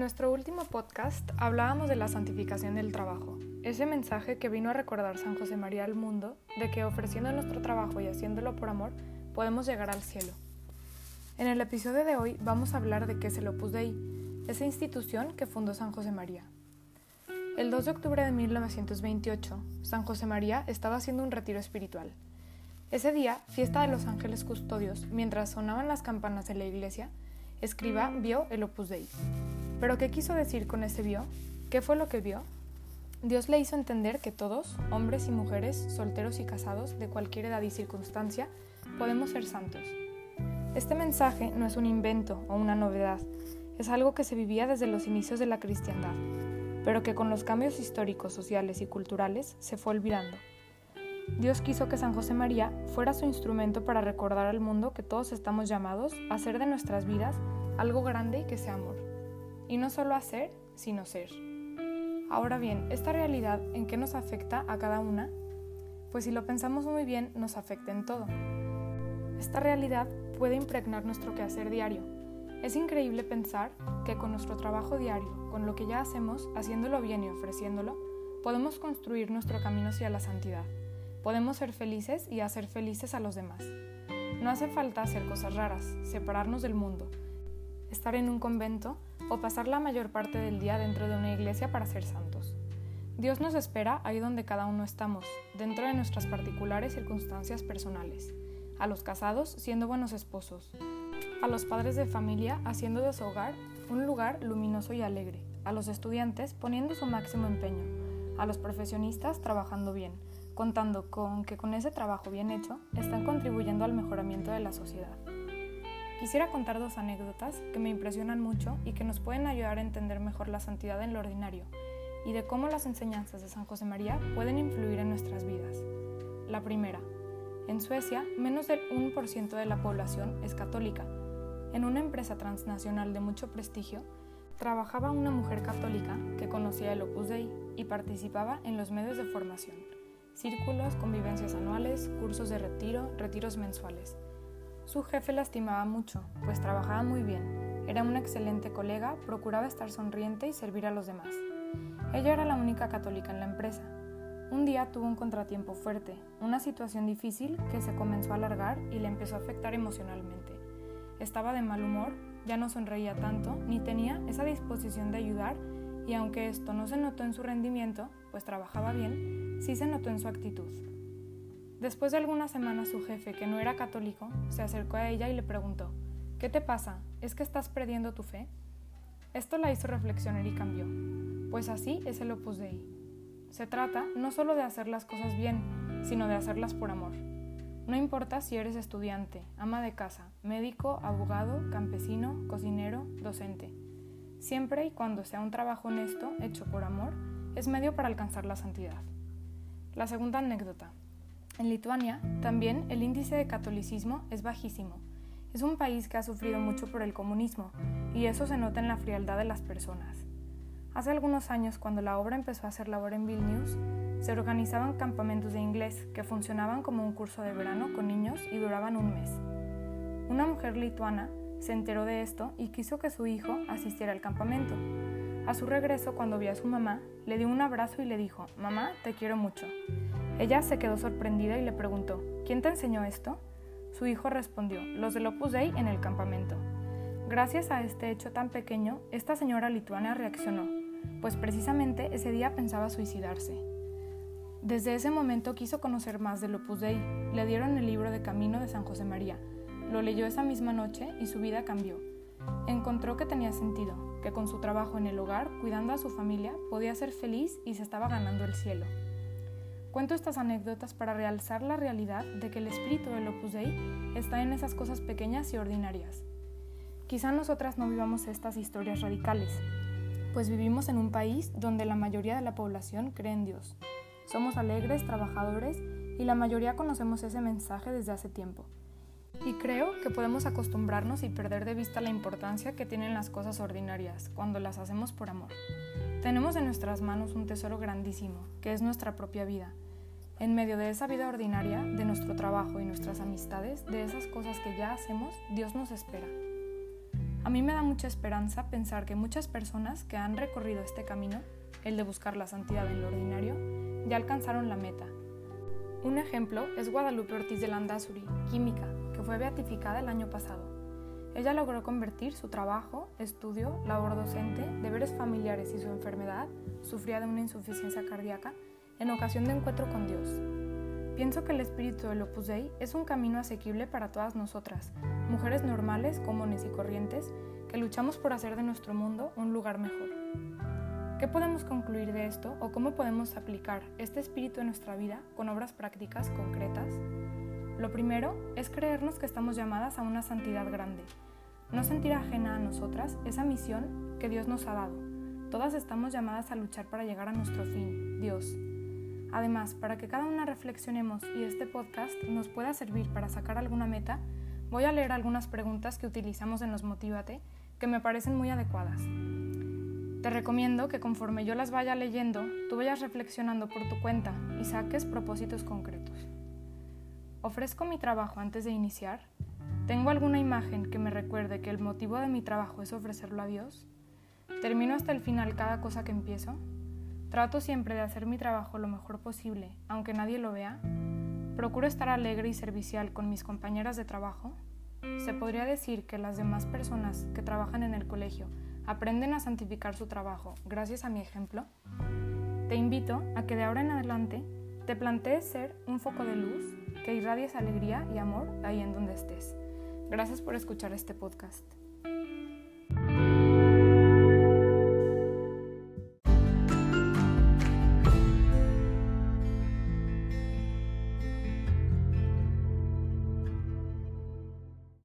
En nuestro último podcast hablábamos de la santificación del trabajo, ese mensaje que vino a recordar San José María al mundo de que ofreciendo nuestro trabajo y haciéndolo por amor podemos llegar al cielo. En el episodio de hoy vamos a hablar de qué es el Opus Dei, esa institución que fundó San José María. El 2 de octubre de 1928, San José María estaba haciendo un retiro espiritual. Ese día, fiesta de los ángeles custodios, mientras sonaban las campanas de la iglesia, Escriba vio el Opus Dei. ¿Pero qué quiso decir con ese vio? ¿Qué fue lo que vio? Dios le hizo entender que todos, hombres y mujeres, solteros y casados, de cualquier edad y circunstancia, podemos ser santos. Este mensaje no es un invento o una novedad, es algo que se vivía desde los inicios de la cristiandad, pero que con los cambios históricos, sociales y culturales se fue olvidando. Dios quiso que San José María fuera su instrumento para recordar al mundo que todos estamos llamados a hacer de nuestras vidas algo grande y que sea amor. Y no solo hacer, sino ser. Ahora bien, ¿esta realidad en qué nos afecta a cada una? Pues si lo pensamos muy bien, nos afecta en todo. Esta realidad puede impregnar nuestro quehacer diario. Es increíble pensar que con nuestro trabajo diario, con lo que ya hacemos, haciéndolo bien y ofreciéndolo, podemos construir nuestro camino hacia la santidad. Podemos ser felices y hacer felices a los demás. No hace falta hacer cosas raras, separarnos del mundo, estar en un convento o pasar la mayor parte del día dentro de una iglesia para ser santos. Dios nos espera ahí donde cada uno estamos, dentro de nuestras particulares circunstancias personales. A los casados siendo buenos esposos. A los padres de familia haciendo de su hogar un lugar luminoso y alegre. A los estudiantes poniendo su máximo empeño. A los profesionistas trabajando bien contando con que con ese trabajo bien hecho están contribuyendo al mejoramiento de la sociedad. Quisiera contar dos anécdotas que me impresionan mucho y que nos pueden ayudar a entender mejor la santidad en lo ordinario y de cómo las enseñanzas de San José María pueden influir en nuestras vidas. La primera, en Suecia, menos del 1% de la población es católica. En una empresa transnacional de mucho prestigio, trabajaba una mujer católica que conocía el Opus Dei y participaba en los medios de formación círculos, convivencias anuales, cursos de retiro, retiros mensuales. Su jefe la estimaba mucho, pues trabajaba muy bien, era una excelente colega, procuraba estar sonriente y servir a los demás. Ella era la única católica en la empresa. Un día tuvo un contratiempo fuerte, una situación difícil que se comenzó a alargar y le empezó a afectar emocionalmente. Estaba de mal humor, ya no sonreía tanto, ni tenía esa disposición de ayudar y aunque esto no se notó en su rendimiento, pues trabajaba bien, sí se notó en su actitud. Después de algunas semanas su jefe, que no era católico, se acercó a ella y le preguntó, ¿qué te pasa? ¿Es que estás perdiendo tu fe? Esto la hizo reflexionar y cambió, pues así es el opus dei. Se trata no solo de hacer las cosas bien, sino de hacerlas por amor. No importa si eres estudiante, ama de casa, médico, abogado, campesino, cocinero, docente siempre y cuando sea un trabajo honesto, hecho por amor, es medio para alcanzar la santidad. La segunda anécdota. En Lituania, también el índice de catolicismo es bajísimo. Es un país que ha sufrido mucho por el comunismo, y eso se nota en la frialdad de las personas. Hace algunos años, cuando la obra empezó a hacer labor en Vilnius, se organizaban campamentos de inglés que funcionaban como un curso de verano con niños y duraban un mes. Una mujer lituana se enteró de esto y quiso que su hijo asistiera al campamento. A su regreso, cuando vio a su mamá, le dio un abrazo y le dijo, Mamá, te quiero mucho. Ella se quedó sorprendida y le preguntó, ¿quién te enseñó esto? Su hijo respondió, los del Opus Dei en el campamento. Gracias a este hecho tan pequeño, esta señora lituana reaccionó, pues precisamente ese día pensaba suicidarse. Desde ese momento quiso conocer más del Opus Dei. Le dieron el libro de Camino de San José María, lo leyó esa misma noche y su vida cambió. Encontró que tenía sentido, que con su trabajo en el hogar, cuidando a su familia, podía ser feliz y se estaba ganando el cielo. Cuento estas anécdotas para realzar la realidad de que el espíritu del Opus Dei está en esas cosas pequeñas y ordinarias. Quizá nosotras no vivamos estas historias radicales, pues vivimos en un país donde la mayoría de la población cree en Dios. Somos alegres, trabajadores y la mayoría conocemos ese mensaje desde hace tiempo. Y creo que podemos acostumbrarnos y perder de vista la importancia que tienen las cosas ordinarias cuando las hacemos por amor. Tenemos en nuestras manos un tesoro grandísimo, que es nuestra propia vida. En medio de esa vida ordinaria, de nuestro trabajo y nuestras amistades, de esas cosas que ya hacemos, Dios nos espera. A mí me da mucha esperanza pensar que muchas personas que han recorrido este camino, el de buscar la santidad en lo ordinario, ya alcanzaron la meta. Un ejemplo es Guadalupe Ortiz de Landazuri, química, que fue beatificada el año pasado. Ella logró convertir su trabajo, estudio, labor docente, deberes familiares y su enfermedad, sufría de una insuficiencia cardíaca, en ocasión de encuentro con Dios. Pienso que el espíritu del Opus Dei es un camino asequible para todas nosotras, mujeres normales, comunes y corrientes, que luchamos por hacer de nuestro mundo un lugar mejor. ¿Qué podemos concluir de esto o cómo podemos aplicar este espíritu en nuestra vida con obras prácticas concretas? Lo primero es creernos que estamos llamadas a una santidad grande, no sentir ajena a nosotras esa misión que Dios nos ha dado. Todas estamos llamadas a luchar para llegar a nuestro fin, Dios. Además, para que cada una reflexionemos y este podcast nos pueda servir para sacar alguna meta, voy a leer algunas preguntas que utilizamos en los Motívate que me parecen muy adecuadas. Te recomiendo que conforme yo las vaya leyendo, tú vayas reflexionando por tu cuenta y saques propósitos concretos. ¿Ofrezco mi trabajo antes de iniciar? ¿Tengo alguna imagen que me recuerde que el motivo de mi trabajo es ofrecerlo a Dios? ¿Termino hasta el final cada cosa que empiezo? Trato siempre de hacer mi trabajo lo mejor posible, aunque nadie lo vea. Procuro estar alegre y servicial con mis compañeras de trabajo. Se podría decir que las demás personas que trabajan en el colegio aprenden a santificar su trabajo gracias a mi ejemplo. Te invito a que de ahora en adelante te plantees ser un foco de luz que irradies alegría y amor ahí en donde estés. Gracias por escuchar este podcast.